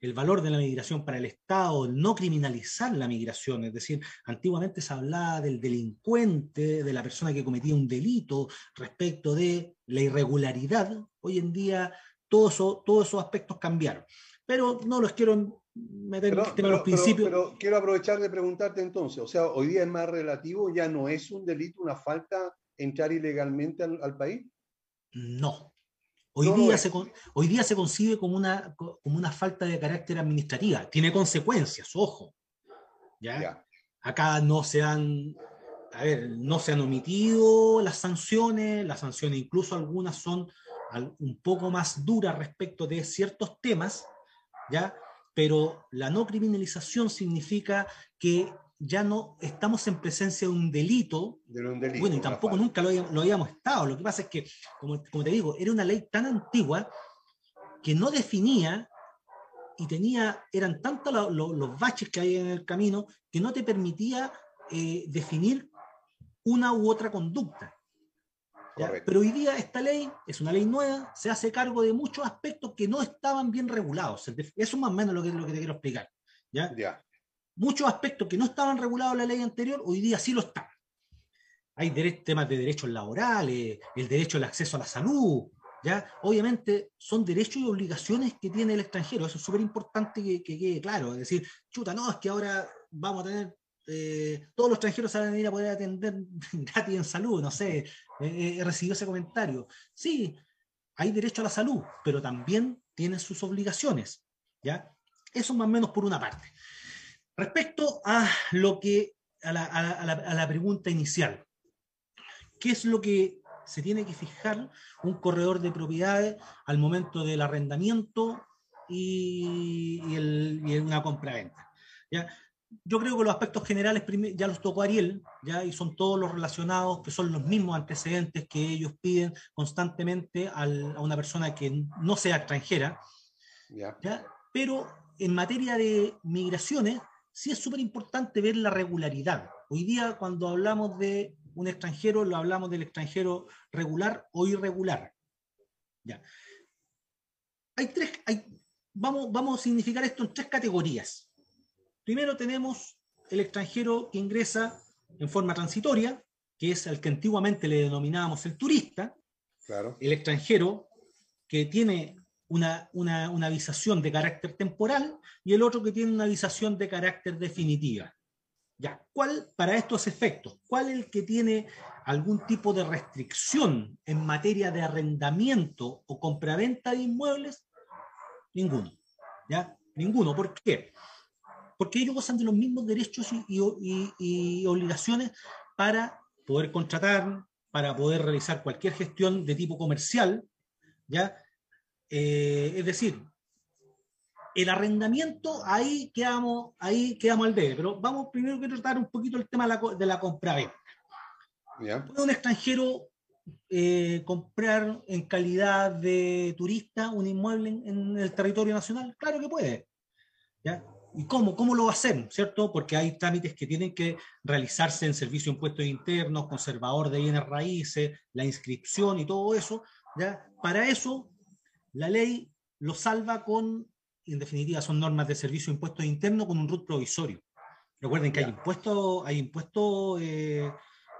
el valor de la migración para el Estado, no criminalizar la migración, es decir, antiguamente se hablaba del delincuente, de la persona que cometía un delito respecto de la irregularidad, hoy en día todos esos aspectos cambiaron. Pero no los quiero meter en tema los principios. Pero, quiero aprovechar de preguntarte entonces, o sea, hoy día es más relativo, ya no es un delito, una falta entrar ilegalmente al país. No, Hoy, día se, hoy día se concibe como una, como una falta de carácter administrativa. Tiene consecuencias, ojo. ¿ya? Acá no se han, a ver, no se han omitido las sanciones, las sanciones incluso algunas son un poco más duras respecto de ciertos temas, ¿ya? Pero la no criminalización significa que ya no estamos en presencia de un delito. bueno, y tampoco nunca lo, habíamos estado. Lo que pasa es que, como, te digo, era una ley tan antigua que no definía y tenía, eran tantos los baches que hay en el camino que no te permitía eh, definir una u otra conducta. Pero hoy día esta ley es una ley nueva, se hace cargo de muchos aspectos que no estaban bien regulados. Eso es más o menos lo que, lo que te quiero explicar. ¿ya? ya muchos aspectos que no estaban regulados en la ley anterior, hoy día sí lo están. Hay temas de derechos laborales, el derecho al acceso a la salud, ¿ya? Obviamente son derechos y obligaciones que tiene el extranjero, eso es súper importante que, quede claro, es decir, chuta, no, es que ahora vamos a tener, eh, todos los extranjeros se van a venir a poder atender gratis en salud, no sé, eh, eh, he recibido ese comentario. Sí, hay derecho a la salud, pero también tienen sus obligaciones, ¿ya? Eso más o menos por una parte. Respecto a lo que a la, pregunta inicial, ¿qué es lo que se tiene que fijar un corredor de propiedades al momento del arrendamiento y, y, una compra-venta? ¿ya? Yo creo que los aspectos generales ya los tocó Ariel, ¿ya? y son todos los relacionados, que son los mismos antecedentes que ellos piden constantemente a una persona que no sea extranjera. ¿ya? Pero en materia de migraciones, sí es súper importante ver la regularidad. Hoy día cuando hablamos de un extranjero, lo hablamos del extranjero regular o irregular. Ya. Hay tres, hay, vamos, vamos a significar esto en tres categorías. Primero tenemos el extranjero que ingresa en forma transitoria, que es el que antiguamente le denominábamos el turista. Claro. El extranjero que tiene una, una, una visación de carácter temporal y el otro que tiene una visación de carácter definitiva. Ya, ¿cuál para estos efectos? ¿Cuál es el que tiene algún tipo de restricción en materia de arrendamiento o compraventa de inmuebles? Ninguno. ¿Ya? Ninguno. ¿Por qué? Porque ellos gozan de los mismos derechos y, y, y obligaciones para poder contratar, para poder realizar cualquier gestión de tipo comercial, ¿ya? Eh, es decir, el arrendamiento, ahí quedamos, ahí quedamos al debe, pero vamos primero a tratar un poquito el tema de la, de la compra-venta. ¿Puede un extranjero eh, comprar en calidad de turista un inmueble en, el territorio nacional? Claro que puede. ¿Y cómo? ¿Cómo lo hacer? ¿Cierto? Porque hay trámites que tienen que realizarse en servicio de impuestos internos, conservador de bienes raíces, la inscripción y todo eso. ¿ya? Para eso la ley lo salva con, en definitiva, son normas de servicio de impuestos internos con un RUT provisorio. Recuerden que hay impuestos, hay impuestos eh,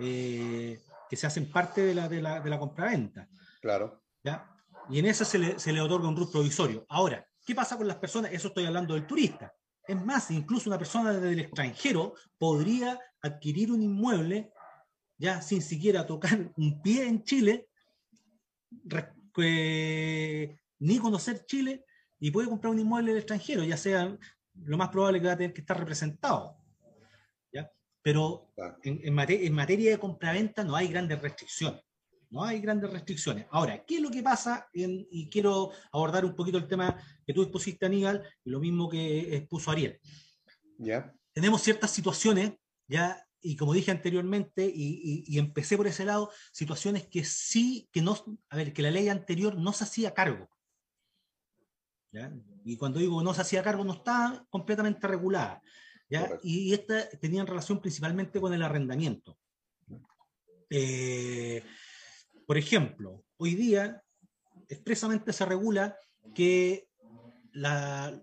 eh, que se hacen parte de la, de la, de la compraventa. Claro. ¿ya? Y en esa se le, se le otorga un RUT provisorio. Ahora, ¿qué pasa con las personas? Eso estoy hablando del turista. Es más, incluso una persona del extranjero podría adquirir un inmueble ya sin siquiera tocar un pie en Chile, ni conocer Chile y puede comprar un inmueble en el extranjero, ya sea lo más probable que va a tener que estar representado. ¿ya? Pero en, en, materia de compraventa no hay grandes restricciones. No hay grandes restricciones. Ahora, ¿qué es lo que pasa? y quiero abordar un poquito el tema que tú expusiste, Aníbal, y lo mismo que expuso Ariel. ¿Ya? Tenemos ciertas situaciones, ya, y como dije anteriormente, y, y, empecé por ese lado, situaciones que sí, que no, a ver, que la ley anterior no se hacía cargo. Y cuando digo no se hacía cargo, no está completamente regulada. Y, esta tenía relación principalmente con el arrendamiento. Eh, por ejemplo, hoy día expresamente se regula que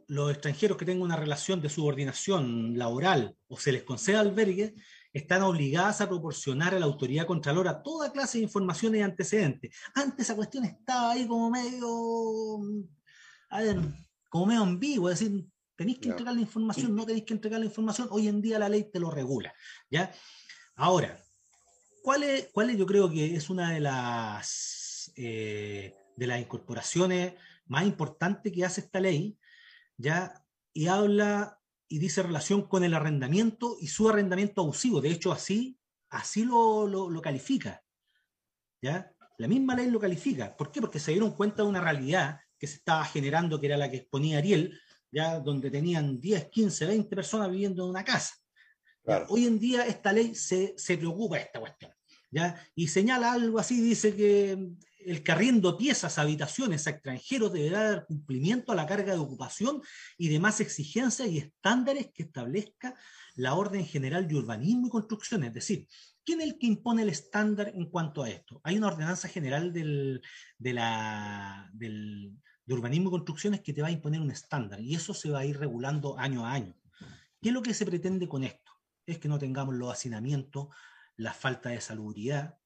los extranjeros que tengan una relación de subordinación laboral o se les conceda albergue están obligadas a proporcionar a la autoridad contralora toda clase de información y antecedentes. Antes esa cuestión estaba ahí como medio, a ver, como medio ambiguo, es decir, tenéis que entregar la información, no tenéis que entregar la información, hoy en día la ley te lo regula, ¿ya? Ahora, ¿cuál es, yo creo que es una de las, eh, de las incorporaciones más importantes que hace esta ley, ¿ya? Y habla y dice relación con el arrendamiento y su arrendamiento abusivo. De hecho, así, así lo, lo, califica. ¿ya? La misma ley lo califica. ¿Por qué? Porque se dieron cuenta de una realidad que se estaba generando, que era la que exponía Ariel, ya donde tenían 10, 15, 20 personas viviendo en una casa. Hoy en día esta ley se, se preocupa de esta cuestión. ¿ya? Y señala algo así, dice que el que arriendo piezas, habitaciones a extranjeros deberá dar cumplimiento a la carga de ocupación y demás exigencias y estándares que establezca la orden general de urbanismo y construcción. Es decir, ¿quién es el que impone el estándar en cuanto a esto? Hay una ordenanza general del, de, la, del, de urbanismo y construcciones que te va a imponer un estándar y eso se va a ir regulando año a año. ¿Qué es lo que se pretende con esto? Es que no tengamos los hacinamientos, la falta de salubridad,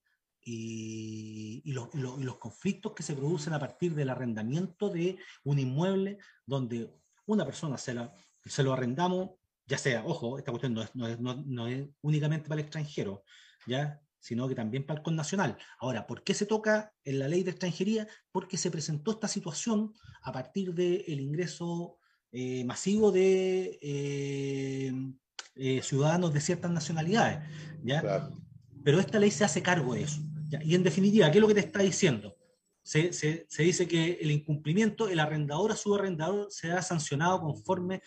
y, los, conflictos que se producen a partir del arrendamiento de un inmueble donde una persona se, lo arrendamos, ya sea, ojo, esta cuestión no es, únicamente para el extranjero, ¿ya? sino que también para el connacional. Ahora, ¿por qué se toca en la ley de extranjería? Porque se presentó esta situación a partir del ingreso eh, masivo de eh, eh, ciudadanos de ciertas nacionalidades. ¿ya? Pero esta ley se hace cargo de eso. Y en definitiva, ¿qué es lo que te está diciendo? Se, dice que el incumplimiento, el arrendador a su arrendador será sancionado conforme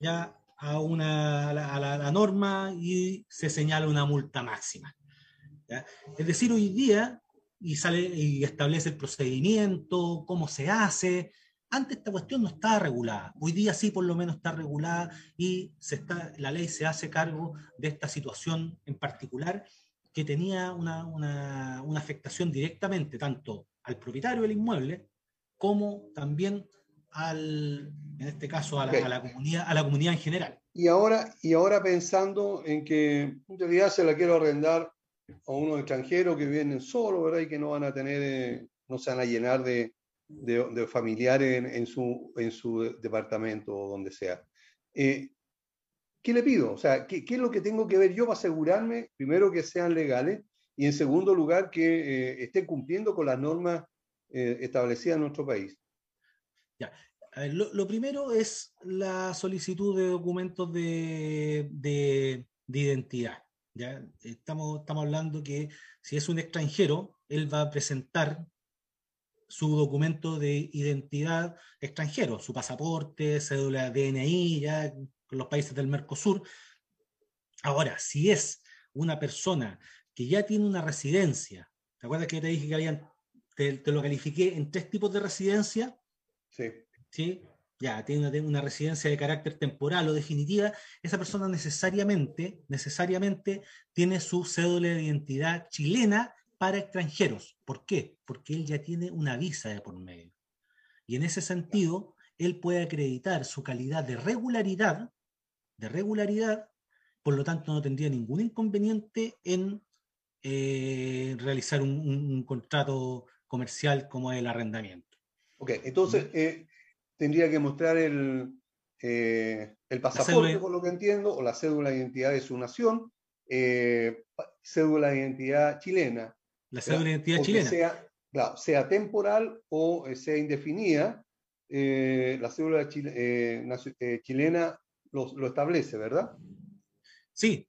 ya a, una, a, la, norma y se señala una multa máxima. Es decir, hoy día, y, sale, y establece el procedimiento, cómo se hace, antes esta cuestión no estaba regulada, hoy día sí por lo menos está regulada y se está, la ley se hace cargo de esta situación en particular que tenía una, una, una, afectación directamente tanto al propietario del inmueble como también al, en este caso, a la, comunidad, a la comunidad en general. Y ahora, y ahora pensando en que en realidad se la quiero arrendar a unos extranjeros que vienen solos, ¿verdad? Y que no van a tener, eh, no se van a llenar de, de, familiares en, en, su, en su departamento o donde sea. Eh, ¿qué le pido? O sea, ¿qué, es lo que tengo que ver yo para asegurarme, primero, que sean legales y en segundo lugar, que eh, estén cumpliendo con las normas eh, establecidas en nuestro país? Ya. lo, primero es la solicitud de documentos de, de, identidad. ¿ya? Estamos hablando que si es un extranjero, él va a presentar su documento de identidad extranjero, su pasaporte, cédula DNI, ya los países del Mercosur. Ahora, si es una persona que ya tiene una residencia, ¿te acuerdas que te dije que habían, te, lo califiqué en tres tipos de residencia? Sí. ¿Sí? Ya, tiene una, una, residencia de carácter temporal o definitiva, esa persona necesariamente, necesariamente tiene su cédula de identidad chilena para extranjeros. ¿Por qué? Porque él ya tiene una visa de por medio. Y en ese sentido, él puede acreditar su calidad de regularidad de regularidad, por lo tanto no tendría ningún inconveniente en eh, realizar un, contrato comercial como el arrendamiento. Ok, entonces eh, tendría que mostrar el, eh, el pasaporte, por lo que entiendo, o la cédula de identidad de su nación, cédula de identidad chilena. La cédula de identidad chilena. Sea, claro, sea temporal o sea indefinida, la cédula chilena lo, establece, ¿verdad? Sí,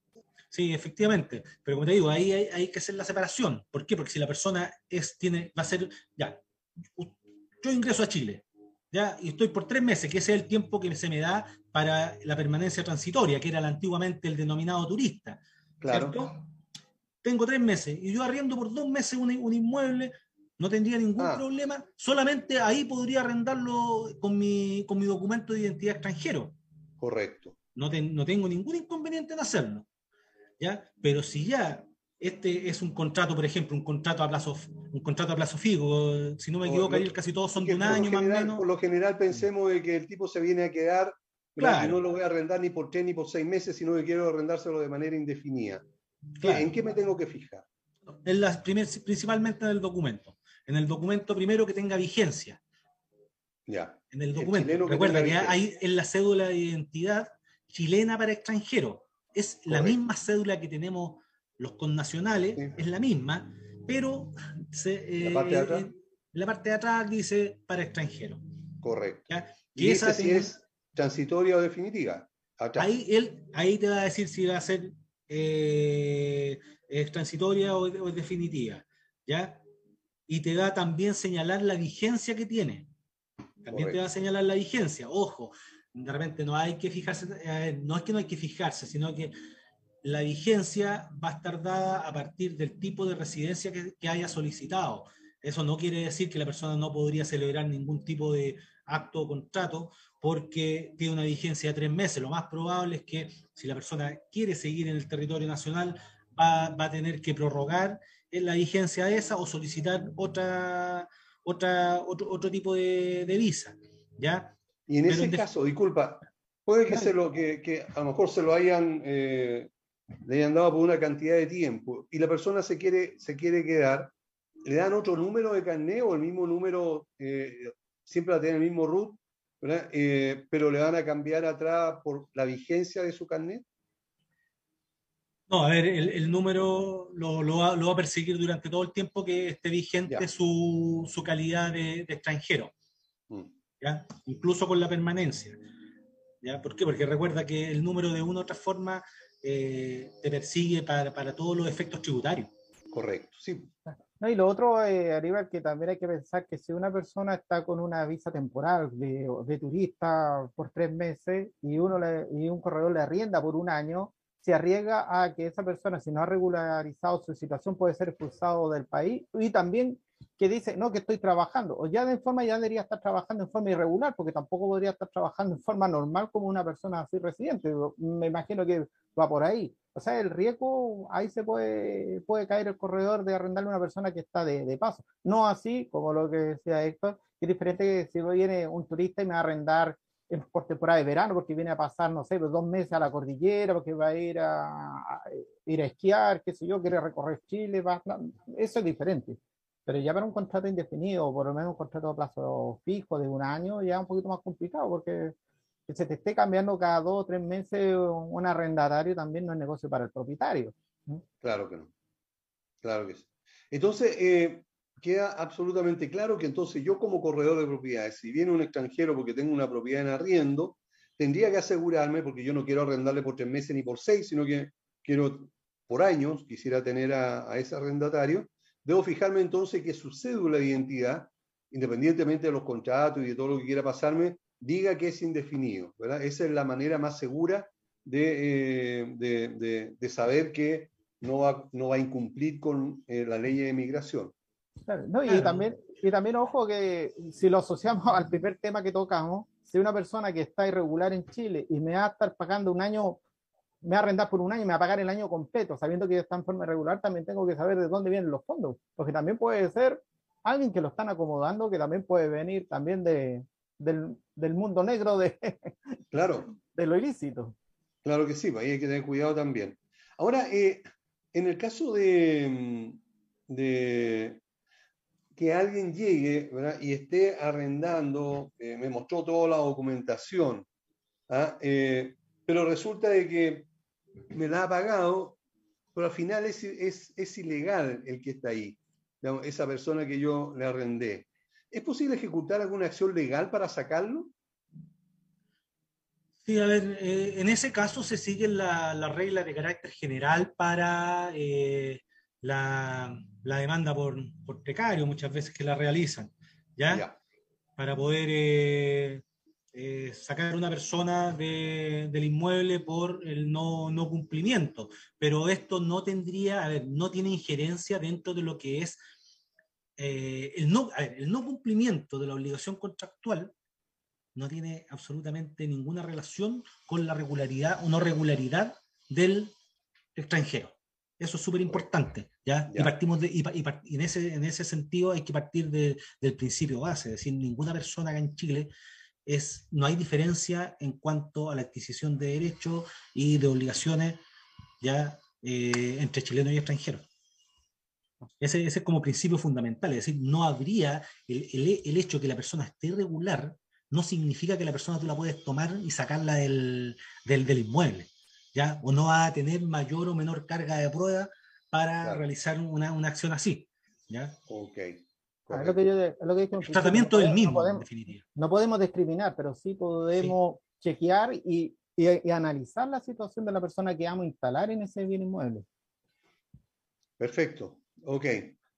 sí, efectivamente. Pero como te digo, ahí hay, que hacer la separación. ¿Por qué? Porque si la persona es, tiene, va a ser, ya, yo ingreso a Chile, ya, y estoy por tres meses, que ese es el tiempo que se me da para la permanencia transitoria, que era antiguamente el denominado turista. Claro. Tengo tres meses y yo arriendo por dos meses un, inmueble, no tendría ningún ah. problema, solamente ahí podría arrendarlo con mi, con mi documento de identidad extranjero. Correcto. No, no tengo ningún inconveniente en hacerlo. ¿ya? Pero si ya este es un contrato, por ejemplo, un contrato a plazo, un contrato a plazo fijo. Si no me equivoco, casi todos son de un año más o menos. Por lo general pensemos de que el tipo se viene a quedar, claro. no lo voy a arrendar ni por tres ni por seis meses, sino que quiero arrendárselo de manera indefinida. Claro. ¿En qué me tengo que fijar? En las primer, principalmente en el documento. En el documento primero que tenga vigencia. Ya. En el documento. El Recuerda que, que hay en la cédula de identidad chilena para extranjero. Es Correcto. la misma cédula que tenemos los connacionales, sí. es la misma, pero se, eh, ¿La, parte eh, la, parte de atrás dice para extranjero. Correcto. ¿ya? Y esa si es transitoria o definitiva. Ahí, él, ahí te va a decir si va a ser eh, es transitoria o, o, es definitiva. ¿ya? Y te va a también señalar la vigencia que tiene. También Correcto. te va a señalar la vigencia. Ojo, de repente no hay que fijarse, eh, no es que no hay que fijarse, sino que la vigencia va a estar dada a partir del tipo de residencia que, que, haya solicitado. Eso no quiere decir que la persona no podría celebrar ningún tipo de acto o contrato porque tiene una vigencia de tres meses. Lo más probable es que si la persona quiere seguir en el territorio nacional, va, va a tener que prorrogar la vigencia de esa o solicitar otra, otra, otro, otro tipo de, de visa. ¿ya? Y en Pero ese en caso, disculpa, puede que, se lo, que, que, a lo mejor se lo hayan, eh, le hayan dado por una cantidad de tiempo y la persona se quiere, se quiere quedar, le dan otro número de carnet o el mismo número, eh, siempre va a tener el mismo root, eh, pero le van a cambiar atrás por la vigencia de su carnet. No, a ver, el, el número lo, lo, va, lo, va, a perseguir durante todo el tiempo que esté vigente su, su, calidad de, de extranjero. Mm. ¿ya? Incluso con la permanencia. ¿ya? ¿Por qué? Porque recuerda que el número de una u otra forma eh, te persigue para, para, todos los efectos tributarios. Correcto, sí. No, y lo otro, eh, arriba, que también hay que pensar que si una persona está con una visa temporal de, turista por tres meses y, uno le, y un corredor le arrienda por un año, se arriesga a que esa persona, si no ha regularizado su situación, puede ser expulsado del país y también que dice, no, que estoy trabajando, o ya de forma ya debería estar trabajando en forma irregular, porque tampoco podría estar trabajando en forma normal como una persona así residente. Me imagino que va por ahí. O sea, el riesgo, ahí se puede, puede caer el corredor de arrendarle a una persona que está de, de paso. No así, como lo que decía Héctor, que es diferente que si viene un turista y me va a arrendar por temporada de verano, porque viene a pasar, no sé, dos meses a la cordillera, porque va a ir a, ir a esquiar, qué sé yo, quiere recorrer Chile, eso es diferente. Pero ya para un contrato indefinido, por lo menos un contrato a plazo fijo de un año, ya es un poquito más complicado, porque que se te esté cambiando cada dos o tres meses un arrendatario también no es negocio para el propietario. Claro que no. Claro que sí. Entonces, eh, queda absolutamente claro que entonces yo como corredor de propiedades, si viene un extranjero porque tengo una propiedad en arriendo, tendría que asegurarme, porque yo no quiero arrendarle por tres meses ni por seis, sino que quiero por años, quisiera tener a, a ese arrendatario, debo fijarme entonces que su cédula de identidad, independientemente de los contratos y de todo lo que quiera pasarme, diga que es indefinido. ¿verdad? Esa es la manera más segura de, eh, de, de, de saber que no va, no va, a incumplir con eh, la ley de migración. Claro, no, y, claro. también, y también, ojo, que si lo asociamos al primer tema que tocamos, si una persona que está irregular en Chile y me va a estar pagando un año, me va a arrendar por un año y me va a pagar el año completo, sabiendo que está en forma irregular, también tengo que saber de dónde vienen los fondos, porque también puede ser alguien que lo están acomodando, que también puede venir también de, del, del mundo negro de, claro. de lo ilícito. Claro que sí, ahí hay que tener cuidado también. Ahora, eh, en el caso de, de, que alguien llegue ¿verdad? y esté arrendando, eh, me mostró toda la documentación, ¿ah? eh, pero resulta de que me la ha pagado, pero al final es, es, es ilegal el que está ahí, digamos, esa persona que yo le arrendé. ¿Es posible ejecutar alguna acción legal para sacarlo? Sí, a ver, eh, en ese caso se sigue la, la, regla de carácter general para eh, la, la, demanda por, por, precario, muchas veces que la realizan, ¿ya? Para poder eh, eh, sacar a una persona de, del inmueble por el no, no, cumplimiento. Pero esto no tendría, a ver, no tiene injerencia dentro de lo que es eh, el, no, a ver, el no cumplimiento de la obligación contractual no tiene absolutamente ninguna relación con la regularidad o no regularidad del extranjero. Eso es súper importante, ¿ya? Y partimos de, y, en, ese, en ese sentido hay que partir de, del principio base, es decir, ninguna persona acá en Chile es, no hay diferencia en cuanto a la adquisición de derechos y de obligaciones, ¿ya? Eh, entre chilenos y extranjeros. Ese, ese, es como principio fundamental, es decir, no habría el, el, el, hecho que la persona esté regular, no significa que la persona tú la puedes tomar y sacarla del, del, del inmueble. ¿ya? O no va a tener mayor o menor carga de prueba para realizar una, una, acción así, ¿ya? Ok. Ah, lo que yo, lo que el tratamiento es el mismo, no podemos, en definitiva. No podemos discriminar, pero sí podemos sí. chequear y, y, y, analizar la situación de la persona que vamos a instalar en ese bien inmueble. Perfecto. Ok.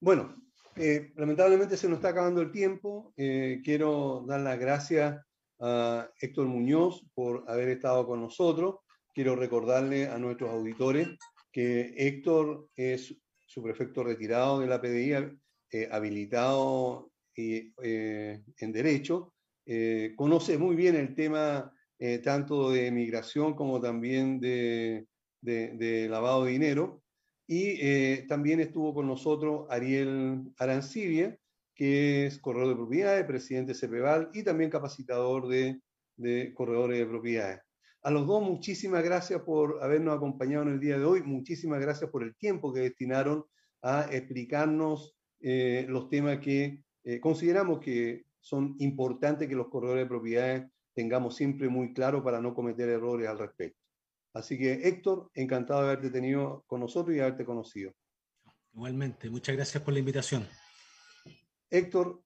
Bueno, eh, lamentablemente se nos está acabando el tiempo. Eh, quiero dar las gracias a Héctor Muñoz por haber estado con nosotros quiero recordarle a nuestros auditores que Héctor es su prefecto retirado de la PDI, eh, habilitado eh, en Derecho, eh, conoce muy bien el tema eh, tanto de migración como también de, lavado de dinero. Y también estuvo con nosotros Ariel Arancibia, que es corredor de propiedades, presidente de CEPEVAL y también capacitador de, de corredores de propiedades. A los dos, muchísimas gracias por habernos acompañado en el día de hoy. Muchísimas gracias por el tiempo que destinaron a explicarnos eh, los temas que eh, consideramos que son importantes que los corredores de propiedades tengamos siempre muy claro para no cometer errores al respecto. Así que, Héctor, encantado de haberte tenido con nosotros y haberte conocido. Igualmente, muchas gracias por la invitación. Héctor,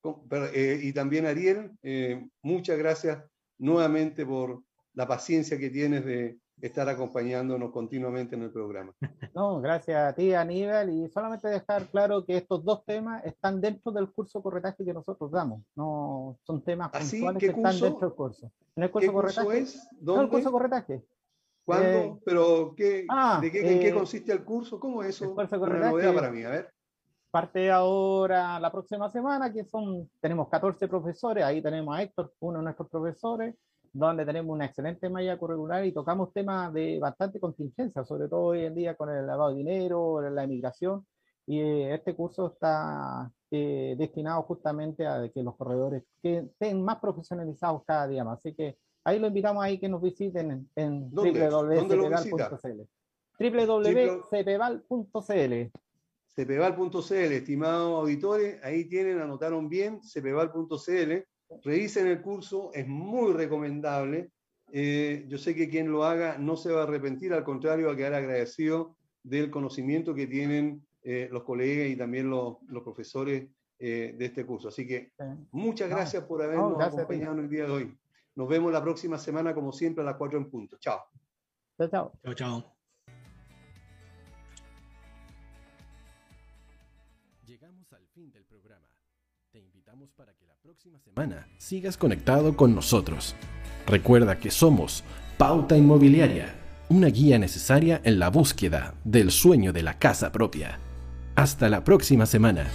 eh, y también Ariel, eh, muchas gracias nuevamente por la paciencia que tienes de estar acompañándonos continuamente en el programa. No, gracias a ti, Aníbal, y solamente dejar claro que estos dos temas están dentro del curso corretaje que nosotros damos, no son temas ¿Así? puntuales ¿Qué que curso? están dentro del curso. En el curso ¿Qué corretaje. curso es? No, ¿Dónde? el curso corretaje. ¿Cuándo? Eh, ¿Pero qué, ah, de qué, en qué eh, consiste el curso? ¿Cómo es eso? el curso Una corretaje- novedad para mí, a ver. Parte ahora la próxima semana, que son, tenemos 14 profesores, ahí tenemos a Héctor, uno de nuestros profesores, donde tenemos una excelente malla curricular y tocamos temas de bastante contingencia, sobre todo hoy en día con el lavado de dinero, la inmigración, y eh, este curso está eh, destinado justamente a que los corredores que estén más profesionalizados cada día más. Así que ahí lo invitamos ahí que nos visiten en, en www.cpval.cl estimados auditores, ahí tienen, anotaron bien, cepeval.cl, revisen el curso, es muy recomendable. Eh, yo sé que quien lo haga no se va a arrepentir, al contrario, va a quedar agradecido del conocimiento que tienen eh, los colegas y también los, los profesores eh, de este curso. Así que muchas No, gracias por no, habernos gracias a ti. acompañado en el día de hoy. Nos vemos la próxima semana, como siempre, a las 4 en punto. Chao. Chao, chao. Chao, chao. Llegamos al fin del programa. Te invitamos para que la próxima semana sigas conectado con nosotros. Recuerda que somos Pauta Inmobiliaria, una guía necesaria en la búsqueda del sueño de la casa propia. Hasta la próxima semana.